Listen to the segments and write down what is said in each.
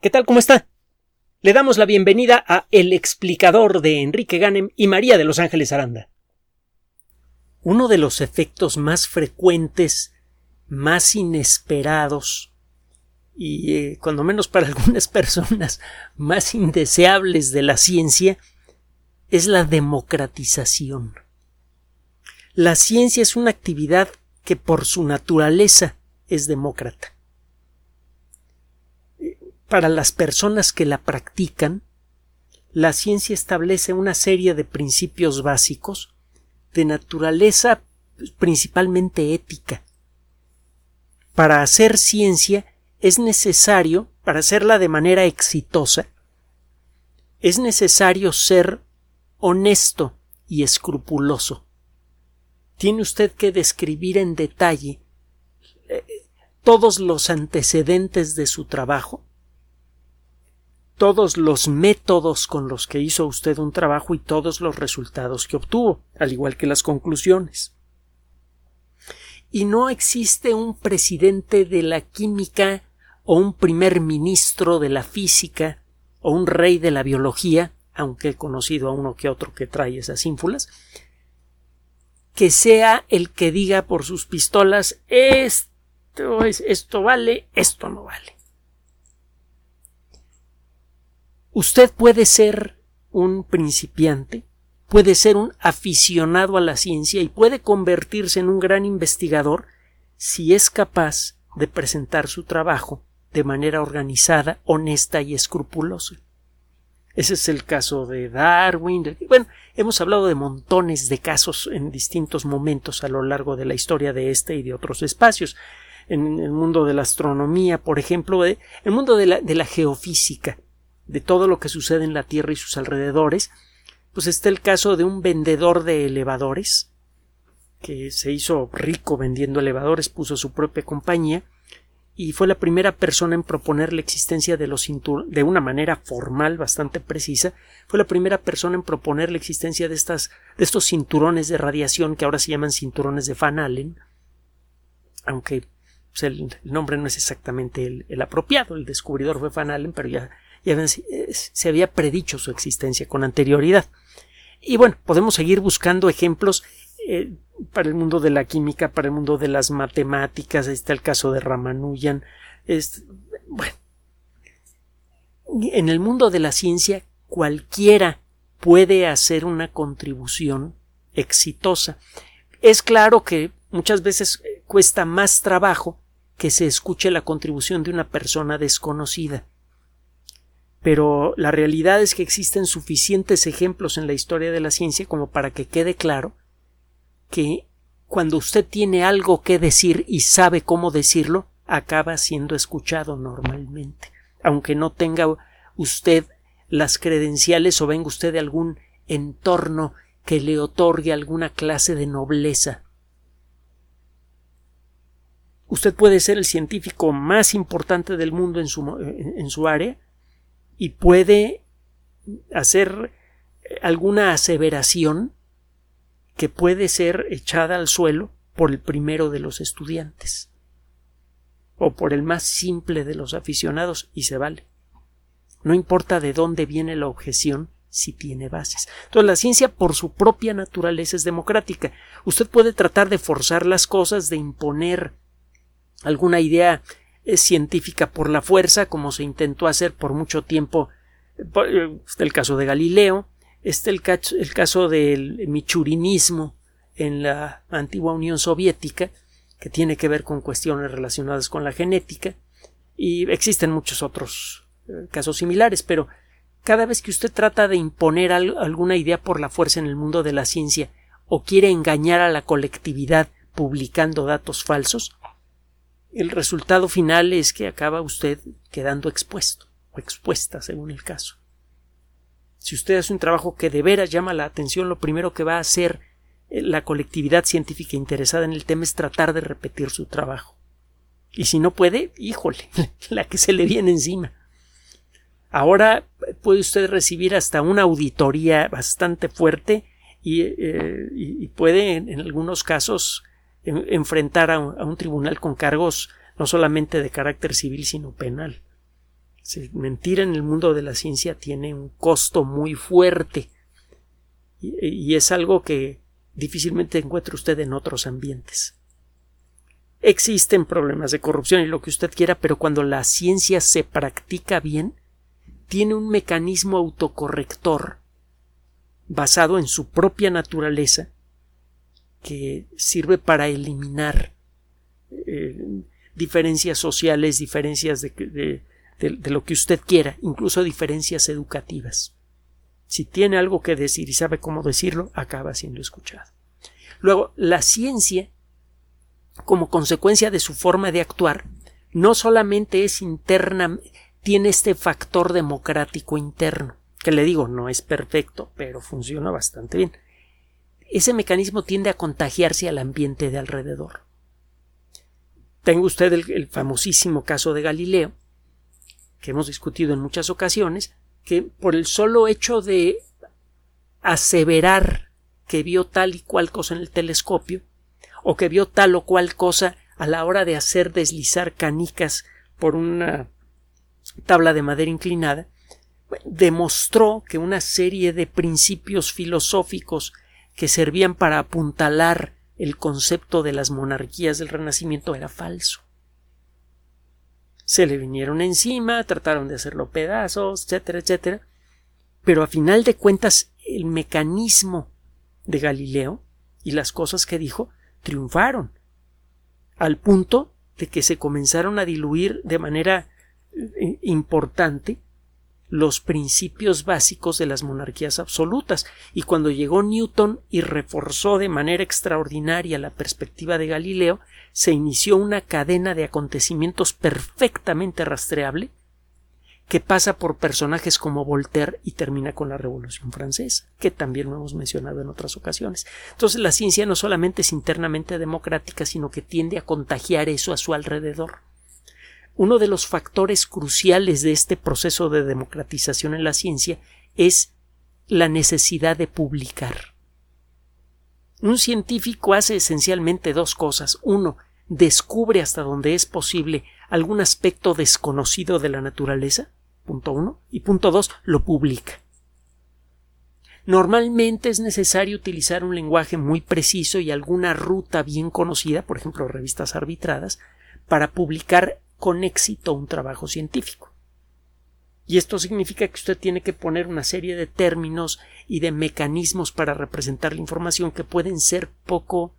¿Qué tal? ¿Cómo está? Le damos la bienvenida a El explicador de Enrique Ganem y María de Los Ángeles Aranda. Uno de los efectos más frecuentes, más inesperados y, eh, cuando menos para algunas personas, más indeseables de la ciencia es la democratización. La ciencia es una actividad que por su naturaleza es demócrata para las personas que la practican, la ciencia establece una serie de principios básicos de naturaleza principalmente ética. Para hacer ciencia es necesario, para hacerla de manera exitosa, es necesario ser honesto y escrupuloso. Tiene usted que describir en detalle eh, todos los antecedentes de su trabajo, todos los métodos con los que hizo usted un trabajo y todos los resultados que obtuvo, al igual que las conclusiones. Y no existe un presidente de la química o un primer ministro de la física o un rey de la biología, aunque he conocido a uno que otro que trae esas ínfulas, que sea el que diga por sus pistolas esto es, esto vale, esto no vale. Usted puede ser un principiante, puede ser un aficionado a la ciencia y puede convertirse en un gran investigador si es capaz de presentar su trabajo de manera organizada, honesta y escrupulosa. Ese es el caso de Darwin. Bueno, hemos hablado de montones de casos en distintos momentos a lo largo de la historia de este y de otros espacios. En el mundo de la astronomía, por ejemplo, en el mundo de la, de la geofísica de todo lo que sucede en la Tierra y sus alrededores, pues está el caso de un vendedor de elevadores que se hizo rico vendiendo elevadores, puso su propia compañía y fue la primera persona en proponer la existencia de los cinturones de una manera formal bastante precisa, fue la primera persona en proponer la existencia de estas de estos cinturones de radiación que ahora se llaman cinturones de Van Allen, aunque pues, el, nombre no es exactamente el, el, apropiado, el descubridor fue Van Allen, pero ya eh, se había predicho su existencia con anterioridad. Y bueno, podemos seguir buscando ejemplos eh, para el mundo de la química, para el mundo de las matemáticas, está el caso de Ramanujan. bueno, en el mundo de la ciencia cualquiera puede hacer una contribución exitosa. Es claro que muchas veces eh, cuesta más trabajo que se escuche la contribución de una persona desconocida pero la realidad es que existen suficientes ejemplos en la historia de la ciencia como para que quede claro que cuando usted tiene algo que decir y sabe cómo decirlo, acaba siendo escuchado normalmente, aunque no tenga usted las credenciales o venga usted de algún entorno que le otorgue alguna clase de nobleza. Usted puede ser el científico más importante del mundo en su, en su área, y puede hacer alguna aseveración que puede ser echada al suelo por el primero de los estudiantes o por el más simple de los aficionados y se vale. No importa de dónde viene la objeción si tiene bases. Entonces la ciencia por su propia naturaleza es democrática. Usted puede tratar de forzar las cosas, de imponer alguna idea científica por la fuerza, como se intentó hacer por mucho tiempo. Está el caso de Galileo, está el, caso, el caso del michurinismo en la antigua Unión Soviética, que tiene que ver con cuestiones relacionadas con la genética, y existen muchos otros eh, casos similares, pero cada vez que usted trata de imponer alguna idea por la fuerza en el mundo de la ciencia o quiere engañar a la colectividad publicando datos falsos, el resultado final es que acaba usted quedando expuesto o expuesta según el caso. Si usted hace un trabajo que de veras llama la atención, lo primero que va a hacer eh, la colectividad científica interesada en el tema es tratar de repetir su trabajo. Y si no puede, híjole, la que se le viene encima. Ahora puede usted recibir hasta una auditoría bastante fuerte y, eh, puede en algunos casos enfrentar a un, tribunal con cargos no solamente de carácter civil sino penal. mentir en el mundo de la ciencia tiene un costo muy fuerte y, es algo que difícilmente encuentra usted en otros ambientes. Existen problemas de corrupción y lo que usted quiera, pero cuando la ciencia se practica bien, tiene un mecanismo autocorrector basado en su propia naturaleza que sirve para eliminar eh, diferencias sociales, diferencias de, de, lo que usted quiera, incluso diferencias educativas. Si tiene algo que decir y sabe cómo decirlo, acaba siendo escuchado. Luego, la ciencia, como consecuencia de su forma de actuar, no solamente es interna, tiene este factor democrático interno, que le digo, no es perfecto, pero funciona bastante bien. Ese mecanismo tiende a contagiarse al ambiente de alrededor. Tengo usted el famosísimo caso de Galileo, que hemos discutido en muchas ocasiones, que por el solo hecho de aseverar que vio tal y cual cosa en el telescopio, o que vio tal o cual cosa a la hora de hacer deslizar canicas por una tabla de madera inclinada, demostró que una serie de principios filosóficos que servían para apuntalar el concepto de las monarquías del Renacimiento era falso se le vinieron encima, trataron de hacerlo pedazos, etcétera, etcétera. Pero a final de cuentas, el mecanismo de Galileo y las cosas que dijo triunfaron, al punto de que se comenzaron a diluir de manera eh, importante los principios básicos de las monarquías absolutas, y cuando llegó Newton y reforzó de manera extraordinaria la perspectiva de Galileo, se inició una cadena de acontecimientos perfectamente rastreable que pasa por personajes como Voltaire y termina con la Revolución Francesa, que también lo hemos mencionado en otras ocasiones. Entonces la ciencia no solamente es internamente democrática, sino que tiende a contagiar eso a su alrededor. Uno de los factores cruciales de este proceso de democratización en la ciencia es la necesidad de publicar. Un científico hace esencialmente dos cosas. Uno, descubre hasta donde es posible algún aspecto desconocido de la naturaleza. Punto uno. Y punto dos, lo publica. Normalmente es necesario utilizar un lenguaje muy preciso y alguna ruta bien conocida, por ejemplo, revistas arbitradas, para publicar con éxito un trabajo científico. Y esto significa que usted tiene que poner una serie de términos y de mecanismos para representar la información que pueden ser poco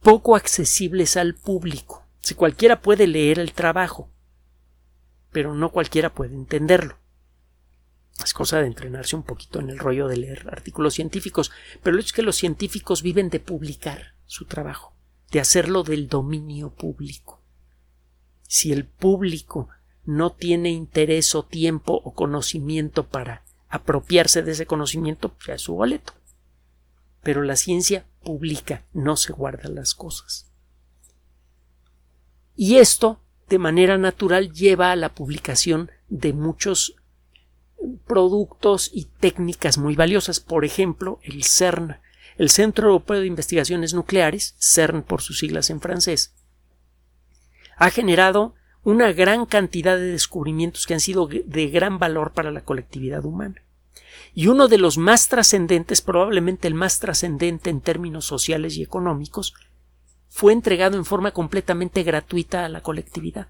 poco accesibles al público. Si cualquiera puede leer el trabajo, pero no cualquiera puede entenderlo. Es cosa de entrenarse un poquito en el rollo de leer artículos científicos, pero lo es que los científicos viven de publicar su trabajo, de hacerlo del dominio público. Si el público no tiene interés o tiempo o conocimiento para apropiarse de ese conocimiento, pues ya es su boleto. Pero la ciencia publica, no se guarda las cosas. Y esto, de manera natural, lleva a la publicación de muchos productos y técnicas muy valiosas. Por ejemplo, el CERN, el Centro Europeo de Investigaciones Nucleares, CERN por sus siglas en francés, ha generado una gran cantidad de descubrimientos que han sido de gran valor para la colectividad humana. Y uno de los más trascendentes, probablemente el más trascendente en términos sociales y económicos, fue entregado en forma completamente gratuita a la colectividad.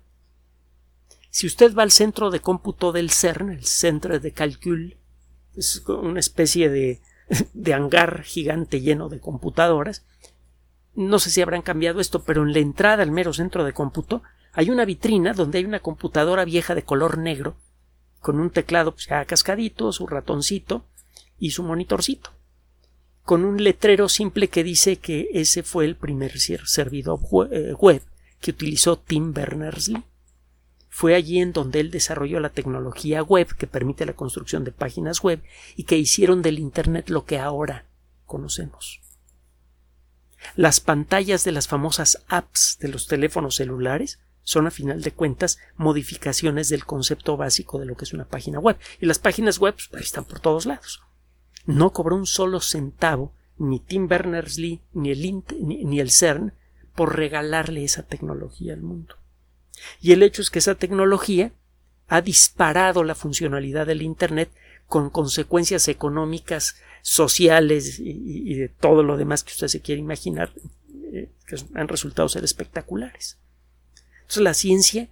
Si usted va al centro de cómputo del CERN, el Centro de Calcul, es una especie de, de hangar gigante lleno de computadoras, no sé si habrán cambiado esto, pero en la entrada al mero centro de cómputo hay una vitrina donde hay una computadora vieja de color negro con un teclado pues, cascadito, su ratoncito y su monitorcito, con un letrero simple que dice que ese fue el primer servidor eh, web que utilizó Tim Berners-Lee. Fue allí en donde él desarrolló la tecnología web que permite la construcción de páginas web y que hicieron del Internet lo que ahora conocemos. Las pantallas de las famosas apps de los teléfonos celulares son a final de cuentas modificaciones del concepto básico de lo que es una página web. Y las páginas web pues, están por todos lados. No cobró un solo centavo ni Tim Berners-Lee ni el, ni el CERN por regalarle esa tecnología al mundo. Y el hecho es que esa tecnología ha disparado la funcionalidad del Internet con consecuencias económicas, sociales y, de todo lo demás que usted se quiere imaginar, eh, que han resultado ser espectaculares. Entonces la ciencia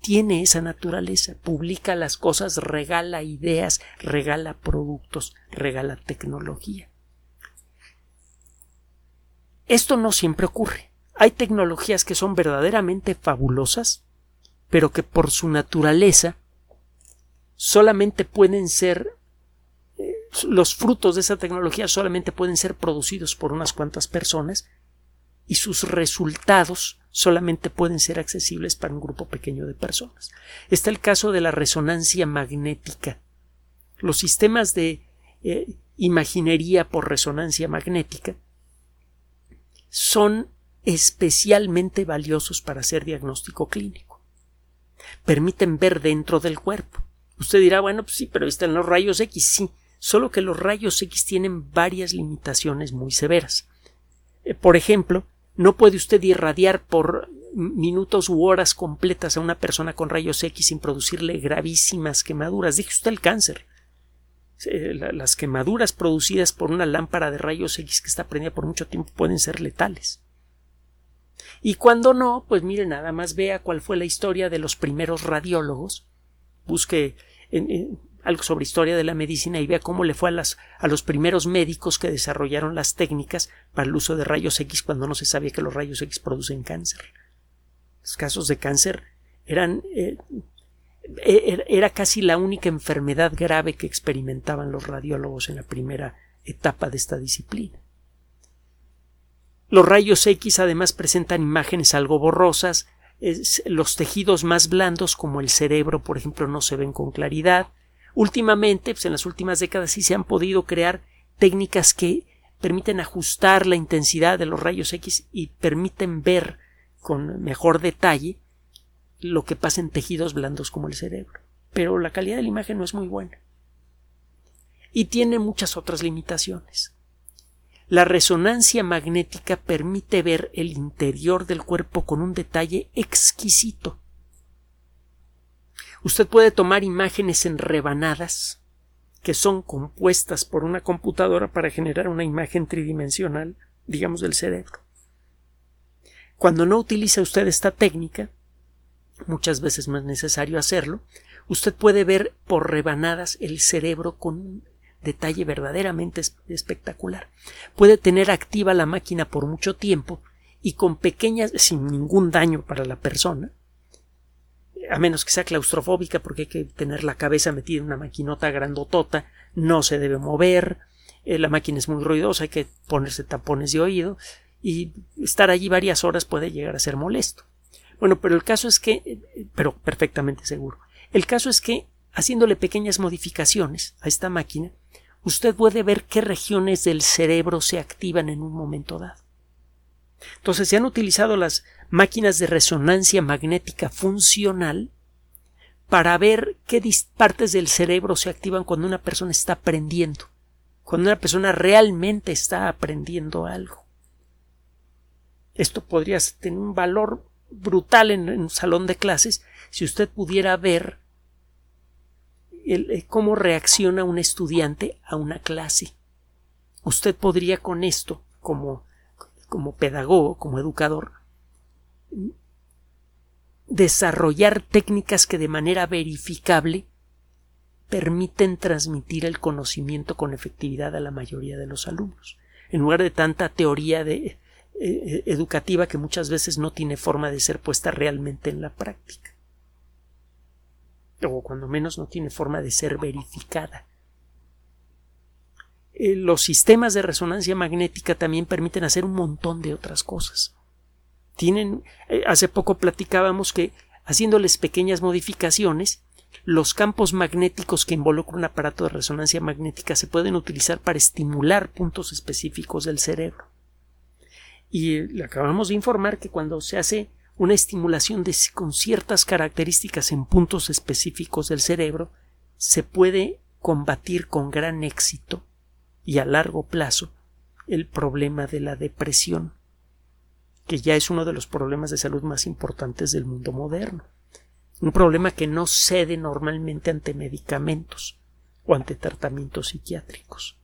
tiene esa naturaleza, publica las cosas, regala ideas, regala productos, regala tecnología. Esto no siempre ocurre. Hay tecnologías que son verdaderamente fabulosas, pero que por su naturaleza solamente pueden ser los frutos de esa tecnología solamente pueden ser producidos por unas cuantas personas y sus resultados solamente pueden ser accesibles para un grupo pequeño de personas. Está el caso de la resonancia magnética. Los sistemas de eh, imaginería por resonancia magnética son especialmente valiosos para hacer diagnóstico clínico. Permiten ver dentro del cuerpo. Usted dirá, bueno, pues sí, pero están los rayos X, sí, solo que los rayos X tienen varias limitaciones muy severas. Eh, por ejemplo, no puede usted irradiar por minutos u horas completas a una persona con rayos X sin producirle gravísimas quemaduras. Dije usted el cáncer. Las quemaduras producidas por una lámpara de rayos X que está prendida por mucho tiempo pueden ser letales. Y cuando no, pues mire, nada más vea cuál fue la historia de los primeros radiólogos. Busque en, algo sobre historia de la medicina y vea cómo le fue a, las, a los primeros médicos que desarrollaron las técnicas para el uso de rayos X cuando no se sabía que los rayos X producen cáncer. Los casos de cáncer eran eh, e, era casi la única enfermedad grave que experimentaban los radiólogos en la primera etapa de esta disciplina. Los rayos X además presentan imágenes algo borrosas, los tejidos más blandos como el cerebro, por ejemplo, no se ven con claridad, Últimamente, pues en las últimas décadas sí se han podido crear técnicas que permiten ajustar la intensidad de los rayos X y permiten ver con mejor detalle lo que pasa en tejidos blandos como el cerebro. Pero la calidad de la imagen no es muy buena. Y tiene muchas otras limitaciones. La resonancia magnética permite ver el interior del cuerpo con un detalle exquisito. Usted puede tomar imágenes en rebanadas que son compuestas por una computadora para generar una imagen tridimensional, digamos, del cerebro. Cuando no utiliza usted esta técnica, muchas veces no es necesario hacerlo, usted puede ver por rebanadas el cerebro con un detalle verdaderamente espectacular. Puede tener activa la máquina por mucho tiempo y con pequeñas, sin ningún daño para la persona, a menos que sea claustrofóbica porque hay que tener la cabeza metida en una maquinota grandotota, no se debe mover, eh, la máquina es muy ruidosa, hay que ponerse tapones de oído y estar allí varias horas puede llegar a ser molesto. Bueno, pero el caso es que, eh, pero perfectamente seguro, el caso es que haciéndole pequeñas modificaciones a esta máquina, usted puede ver qué regiones del cerebro se activan en un momento dado. Entonces se han utilizado las máquinas de resonancia magnética funcional para ver qué partes del cerebro se activan cuando una persona está aprendiendo, cuando una persona realmente está aprendiendo algo. Esto podría tener un valor brutal en, un salón de clases si usted pudiera ver eh, cómo reacciona un estudiante a una clase. Usted podría con esto, como, como pedagogo, como educador, desarrollar técnicas que de manera verificable permiten transmitir el conocimiento con efectividad a la mayoría de los alumnos, en lugar de tanta teoría de, eh, educativa que muchas veces no tiene forma de ser puesta realmente en la práctica, o cuando menos no tiene forma de ser verificada. Eh, los sistemas de resonancia magnética también permiten hacer un montón de otras cosas. Tienen, eh, hace poco platicábamos que haciéndoles pequeñas modificaciones, los campos magnéticos que involucran un aparato de resonancia magnética se pueden utilizar para estimular puntos específicos del cerebro. Y eh, le acabamos de informar que cuando se hace una estimulación de, con ciertas características en puntos específicos del cerebro, se puede combatir con gran éxito y a largo plazo el problema de la depresión que ya es uno de los problemas de salud más importantes del mundo moderno. un problema que no cede normalmente ante medicamentos o ante tratamientos psiquiátricos.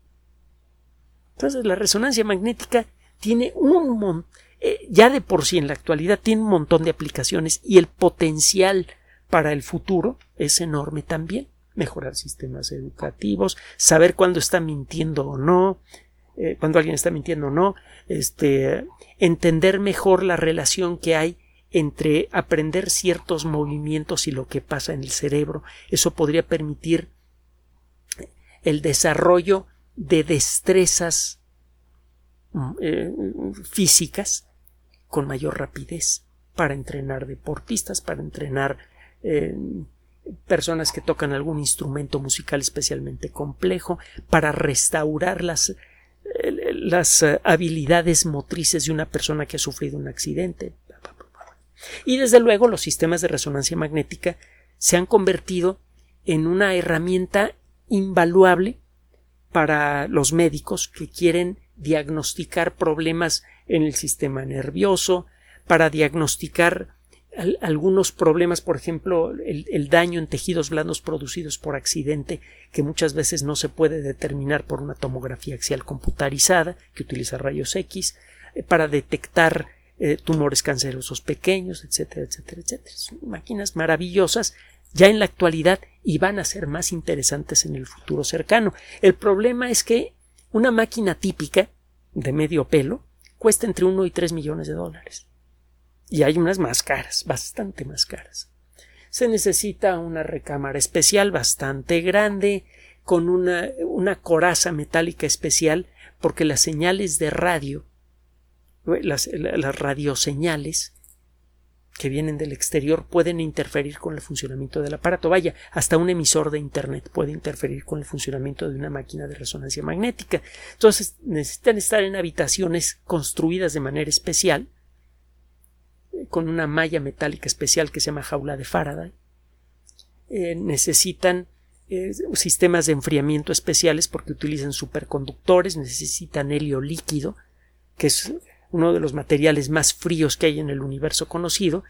Entonces la resonancia magnética tiene un montón, eh, ya de por sí en la actualidad tiene un montón de aplicaciones y el potencial para el futuro es enorme también. Mejorar sistemas educativos, saber cuándo está mintiendo o no, eh, cuando alguien está mintiendo o no, este, entender mejor la relación que hay entre aprender ciertos movimientos y lo que pasa en el cerebro. Eso podría permitir el desarrollo de destrezas mm, eh, físicas con mayor rapidez para entrenar deportistas, para entrenar eh, personas que tocan algún instrumento musical especialmente complejo, para restaurar las, eh, las habilidades motrices de una persona que ha sufrido un accidente. Y desde luego los sistemas de resonancia magnética se han convertido en una herramienta invaluable para los médicos que quieren diagnosticar problemas en el sistema nervioso, para diagnosticar algunos problemas, por ejemplo, el, daño en tejidos blandos producidos por accidente, que muchas veces no se puede determinar por una tomografía axial computarizada, que utiliza rayos X, eh, para detectar eh, tumores cancerosos pequeños, etcétera, etcétera, etcétera. Son máquinas maravillosas ya en la actualidad y van a ser más interesantes en el futuro cercano. El problema es que una máquina típica de medio pelo cuesta entre uno y tres millones de dólares. Y hay unas más caras, bastante más caras. Se necesita una recámara especial bastante grande, con una, una coraza metálica especial, porque las señales de radio las, las radioseñales que vienen del exterior pueden interferir con el funcionamiento del aparato. Vaya, hasta un emisor de Internet puede interferir con el funcionamiento de una máquina de resonancia magnética. Entonces necesitan estar en habitaciones construidas de manera especial, con una malla metálica especial que se llama jaula de Faraday. Eh, necesitan eh, sistemas de enfriamiento especiales porque utilizan superconductores, necesitan helio líquido, que es uno de los materiales más fríos que hay en el universo conocido,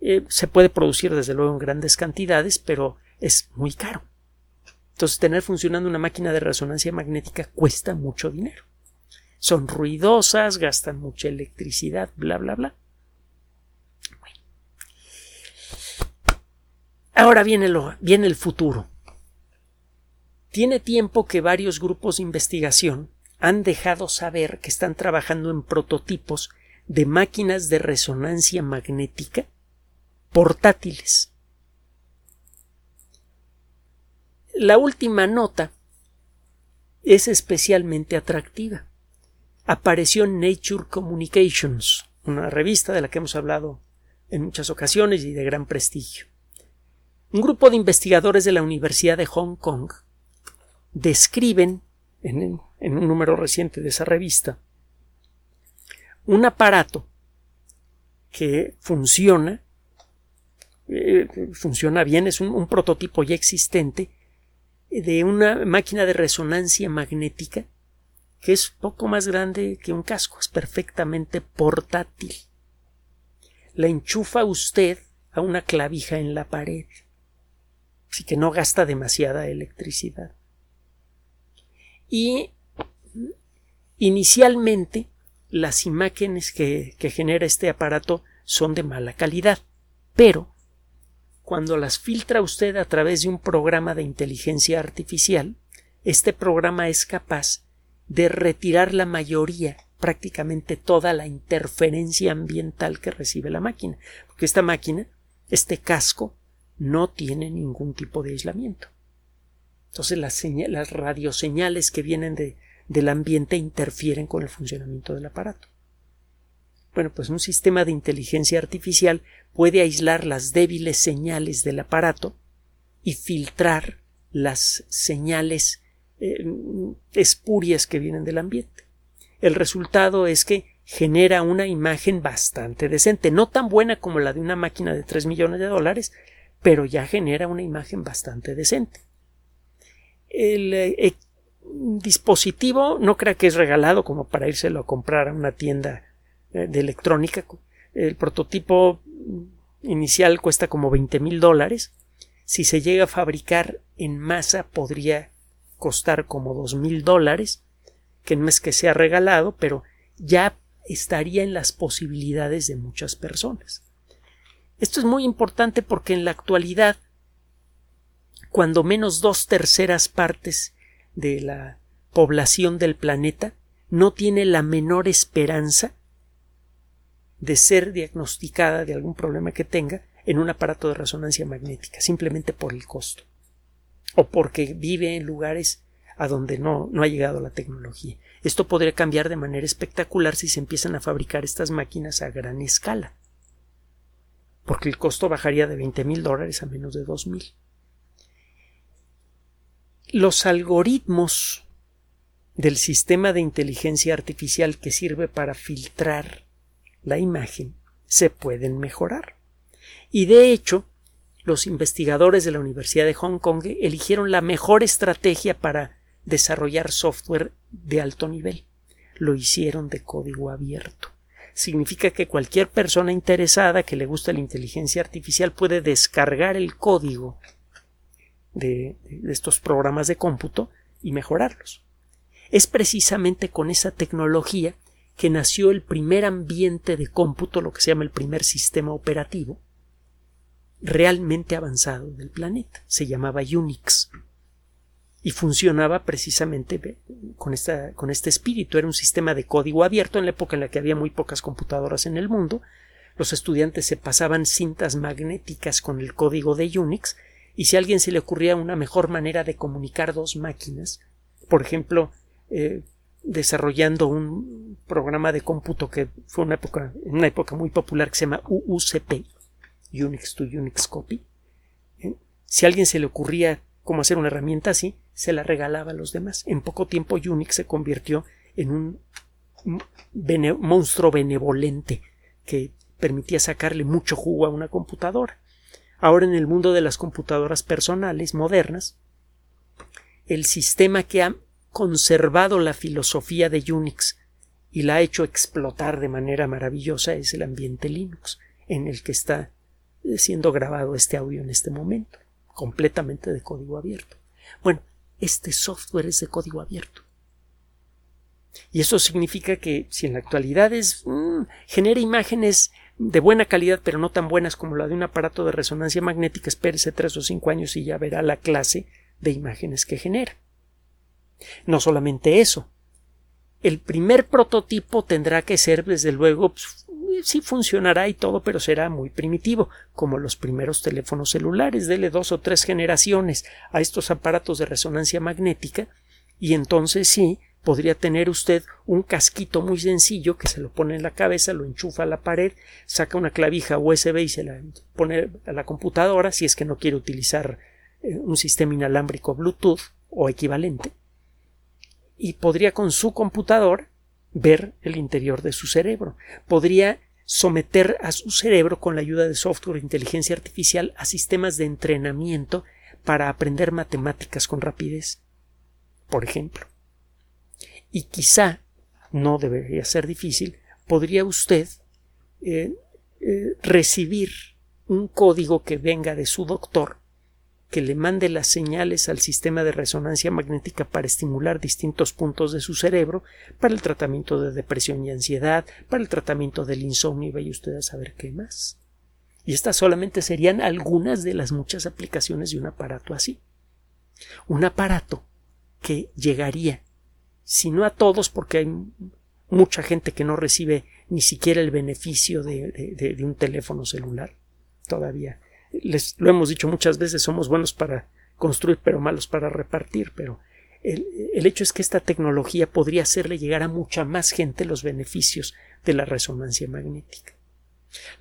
eh, se puede producir desde luego en grandes cantidades, pero es muy caro. Entonces, tener funcionando una máquina de resonancia magnética cuesta mucho dinero. Son ruidosas, gastan mucha electricidad, bla, bla, bla. Ahora viene, el futuro. Tiene tiempo que varios grupos de investigación han dejado saber que están trabajando en prototipos de máquinas de resonancia magnética portátiles. La última nota es especialmente atractiva. Apareció en Nature Communications, una revista de la que hemos hablado en muchas ocasiones y de gran prestigio. Un grupo de investigadores de la Universidad de Hong Kong describen en un número reciente de esa revista, un aparato que funciona, eh, funciona bien, es un, un prototipo ya existente de una máquina de resonancia magnética que es poco más grande que un casco, es perfectamente portátil. La enchufa usted a una clavija en la pared, así que no gasta demasiada electricidad. Y Inicialmente, las imágenes que, genera este aparato son de mala calidad, pero cuando las filtra usted a través de un programa de inteligencia artificial, este programa es capaz de retirar la mayoría, prácticamente toda la interferencia ambiental que recibe la máquina, porque esta máquina, este casco, no tiene ningún tipo de aislamiento. Entonces las, las radioseñales que vienen de, del ambiente interfieren con el funcionamiento del aparato. Bueno, pues un sistema de inteligencia artificial puede aislar las débiles señales del aparato y filtrar las señales eh, espurias que vienen del ambiente. El resultado es que genera una imagen bastante decente, no tan buena como la de una máquina de 3 millones de dólares, pero ya genera una imagen bastante decente. El eh, dispositivo no crea que es regalado como para írselo a comprar a una tienda eh, de electrónica. El prototipo inicial cuesta como 20 mil dólares. Si se llega a fabricar en masa podría costar como dos mil dólares, que no es que sea regalado, pero ya estaría en las posibilidades de muchas personas. Esto es muy importante porque en la actualidad, cuando menos dos terceras partes de la población del planeta no tiene la menor esperanza de ser diagnosticada de algún problema que tenga en un aparato de resonancia magnética, simplemente por el costo, o porque vive en lugares a donde no, ha llegado la tecnología. Esto podría cambiar de manera espectacular si se empiezan a fabricar estas máquinas a gran escala, porque el costo bajaría de 20 mil dólares a menos de 2 mil. Los algoritmos del sistema de inteligencia artificial que sirve para filtrar la imagen se pueden mejorar. Y de hecho, los investigadores de la Universidad de Hong Kong eligieron la mejor estrategia para desarrollar software de alto nivel. Lo hicieron de código abierto. Significa que cualquier persona interesada que le guste la inteligencia artificial puede descargar el código de, de estos programas de cómputo y mejorarlos. Es precisamente con esa tecnología que nació el primer ambiente de cómputo, lo que se llama el primer sistema operativo, realmente avanzado del planeta. Se llamaba Unix y funcionaba precisamente con, esta, con este espíritu. Era un sistema de código abierto en la época en la que había muy pocas computadoras en el mundo. Los estudiantes se pasaban cintas magnéticas con el código de Unix y si a alguien se le ocurría una mejor manera de comunicar dos máquinas, por ejemplo, eh, desarrollando un programa de cómputo que fue una época, una época muy popular que se llama UUCP, Unix to Unix Copy. ¿Eh? Si a alguien se le ocurría cómo hacer una herramienta así, se la regalaba a los demás. En poco tiempo Unix se convirtió en un monstruo benevolente que permitía sacarle mucho jugo a una computadora. Ahora en el mundo de las computadoras personales modernas, el sistema que ha conservado la filosofía de Unix y la ha hecho explotar de manera maravillosa es el ambiente Linux en el que está siendo grabado este audio en este momento, completamente de código abierto. Bueno, este software es de código abierto. Y eso significa que si en la actualidad es, mm, genera imágenes de buena calidad, pero no tan buenas como la de un aparato de resonancia magnética, espérese tres o cinco años y ya verá la clase de imágenes que genera. No solamente eso. El primer prototipo tendrá que ser, desde luego, pues, sí funcionará y todo, pero será muy primitivo, como los primeros teléfonos celulares. Dele dos o tres generaciones a estos aparatos de resonancia magnética y entonces sí podría tener usted un casquito muy sencillo que se lo pone en la cabeza, lo enchufa a la pared, saca una clavija USB y se la pone a la computadora si es que no quiere utilizar eh, un sistema inalámbrico Bluetooth o equivalente y podría con su computador ver el interior de su cerebro. Podría someter a su cerebro con la ayuda de software de inteligencia artificial a sistemas de entrenamiento para aprender matemáticas con rapidez, por ejemplo. Y quizá, no debería ser difícil, podría usted eh, eh, recibir un código que venga de su doctor que le mande las señales al sistema de resonancia magnética para estimular distintos puntos de su cerebro para el tratamiento de depresión y ansiedad, para el tratamiento del insomnio y vaya usted a saber qué más. Y estas solamente serían algunas de las muchas aplicaciones de un aparato así. Un aparato que llegaría, si no a todos, porque hay mucha gente que no recibe ni siquiera el beneficio de, de un teléfono celular todavía les lo hemos dicho muchas veces, somos buenos para construir pero malos para repartir, pero el, el, hecho es que esta tecnología podría hacerle llegar a mucha más gente los beneficios de la resonancia magnética.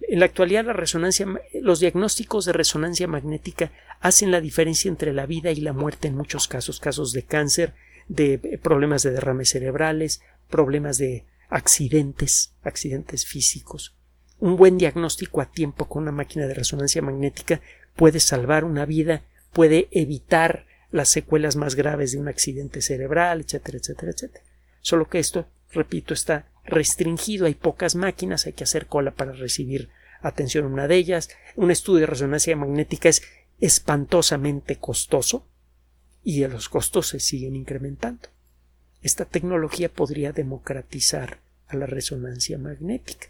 En la actualidad la resonancia, los diagnósticos de resonancia magnética hacen la diferencia entre la vida y la muerte en muchos casos, casos de cáncer, de problemas de derrames cerebrales, problemas de accidentes, accidentes físicos. Un buen diagnóstico a tiempo con una máquina de resonancia magnética puede salvar una vida, puede evitar las secuelas más graves de un accidente cerebral, etcétera, etcétera, etcétera. Solo que esto, repito, está restringido, hay pocas máquinas, hay que hacer cola para recibir atención a una de ellas. Un estudio de resonancia magnética es espantosamente costoso y los costos se siguen incrementando. Esta tecnología podría democratizar a la resonancia magnética.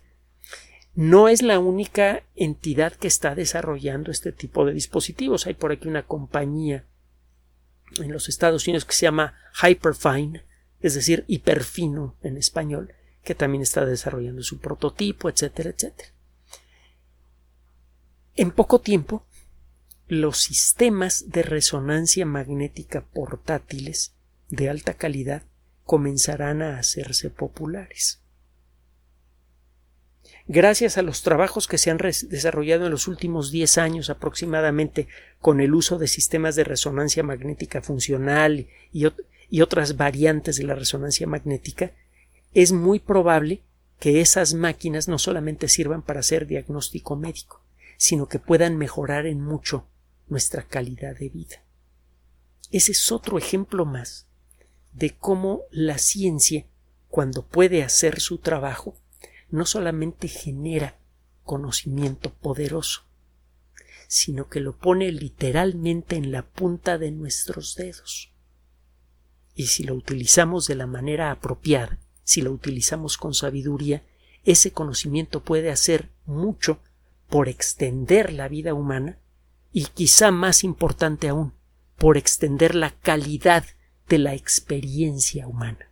No es la única entidad que está desarrollando este tipo de dispositivos. Hay por aquí una compañía en los Estados Unidos que se llama Hyperfine, es decir, hiperfino en español, que también está desarrollando su prototipo, etcétera, etcétera. En poco tiempo, los sistemas de resonancia magnética portátiles de alta calidad comenzarán a hacerse populares. Gracias a los trabajos que se han desarrollado en los últimos 10 años aproximadamente con el uso de sistemas de resonancia magnética funcional y, y otras variantes de la resonancia magnética, es muy probable que esas máquinas no solamente sirvan para hacer diagnóstico médico, sino que puedan mejorar en mucho nuestra calidad de vida. Ese es otro ejemplo más de cómo la ciencia, cuando puede hacer su trabajo, no solamente genera conocimiento poderoso, sino que lo pone literalmente en la punta de nuestros dedos. Y si lo utilizamos de la manera apropiada, si lo utilizamos con sabiduría, ese conocimiento puede hacer mucho por extender la vida humana y quizá más importante aún, por extender la calidad de la experiencia humana.